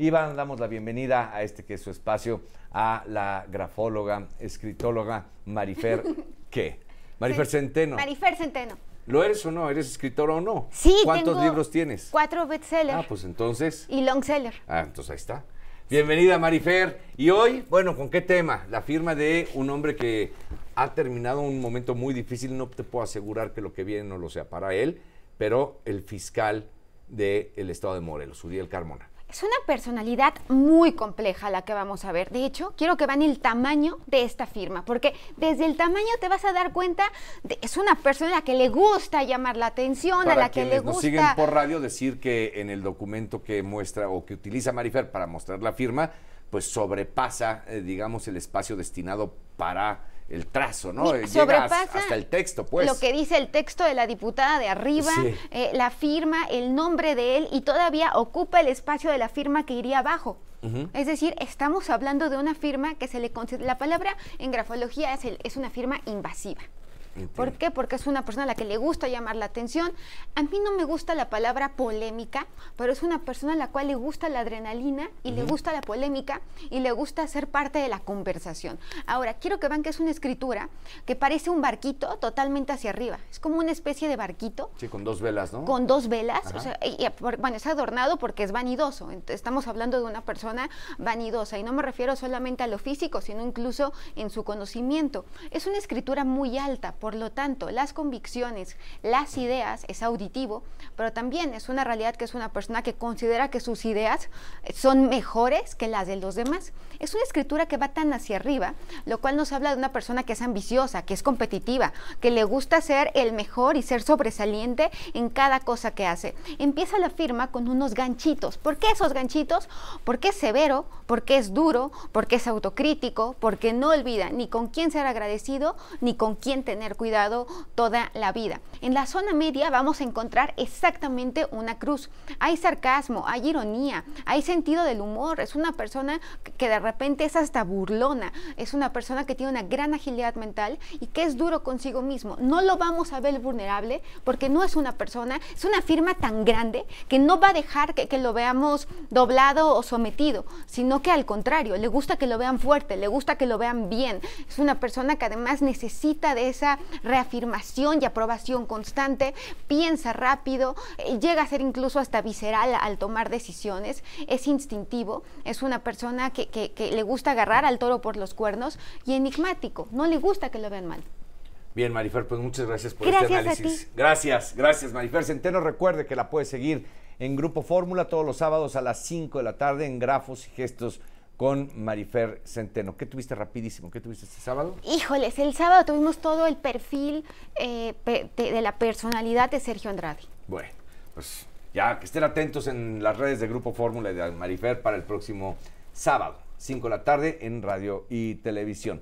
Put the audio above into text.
Y damos la bienvenida a este que es su espacio a la grafóloga, escritóloga Marifer, ¿qué? Marifer Centeno. Marifer Centeno. ¿Lo eres o no? ¿Eres escritora o no? Sí, ¿Cuántos tengo libros tienes? Cuatro bestsellers. Ah, pues entonces. Y longseller. Ah, entonces ahí está. Bienvenida Marifer. Y hoy, bueno, ¿con qué tema? La firma de un hombre que ha terminado un momento muy difícil. No te puedo asegurar que lo que viene no lo sea para él, pero el fiscal del estado de Morelos, Uriel Carmona. Es una personalidad muy compleja la que vamos a ver. De hecho, quiero que vean el tamaño de esta firma, porque desde el tamaño te vas a dar cuenta, de, es una persona a la que le gusta llamar la atención, a la que le gusta... nos siguen por radio decir que en el documento que muestra o que utiliza Marifer para mostrar la firma, pues sobrepasa, eh, digamos, el espacio destinado para el trazo, ¿no? Llega hasta el texto, pues. Lo que dice el texto de la diputada de arriba, eh, la firma, el nombre de él y todavía ocupa el espacio de la firma que iría abajo. Es decir, estamos hablando de una firma que se le considera, la palabra en grafología es, es una firma invasiva. ¿Por qué? Porque es una persona a la que le gusta llamar la atención. A mí no me gusta la palabra polémica, pero es una persona a la cual le gusta la adrenalina y le gusta la polémica y le gusta ser parte de la conversación. Ahora, quiero que vean que es una escritura que parece un barquito totalmente hacia arriba. Es como una especie de barquito. Sí, con dos velas, ¿no? Con dos velas. bueno, es adornado porque es vanidoso. Estamos hablando de una persona vanidosa y no me refiero solamente a lo físico, sino incluso en su conocimiento. Es una escritura muy alta. Por lo tanto, las convicciones, las ideas, es auditivo, pero también es una realidad que es una persona que considera que sus ideas son mejores que las de los demás. Es una escritura que va tan hacia arriba, lo cual nos habla de una persona que es ambiciosa, que es competitiva, que le gusta ser el mejor y ser sobresaliente en cada cosa que hace. Empieza la firma con unos ganchitos. ¿Por qué esos ganchitos? Porque es severo, porque es duro, porque es autocrítico, porque no olvida ni con quién ser agradecido, ni con quién tener cuidado toda la vida. En la zona media vamos a encontrar exactamente una cruz. Hay sarcasmo, hay ironía, hay sentido del humor. Es una persona que de repente es hasta burlona. Es una persona que tiene una gran agilidad mental y que es duro consigo mismo. No lo vamos a ver vulnerable porque no es una persona, es una firma tan grande que no va a dejar que, que lo veamos doblado o sometido, sino que al contrario, le gusta que lo vean fuerte, le gusta que lo vean bien. Es una persona que además necesita de esa reafirmación y aprobación constante, piensa rápido, eh, llega a ser incluso hasta visceral al tomar decisiones, es instintivo, es una persona que, le gusta agarrar al toro por los cuernos y enigmático, no le gusta que lo vean mal. Bien, Marifer, pues muchas gracias por este análisis. Gracias, gracias, Marifer Centeno. Recuerde que la puede seguir en Grupo Fórmula todos los sábados a las 5 de la tarde en Grafos y Gestos con Marifer Centeno. ¿Qué tuviste rapidísimo? ¿Qué tuviste este sábado? Híjoles, el sábado tuvimos todo el perfil eh, de, la personalidad de Sergio Andrade. Bueno, pues ya que estén atentos en las redes de Grupo Fórmula y de Marifer para el próximo sábado, 5 de la tarde en radio y televisión.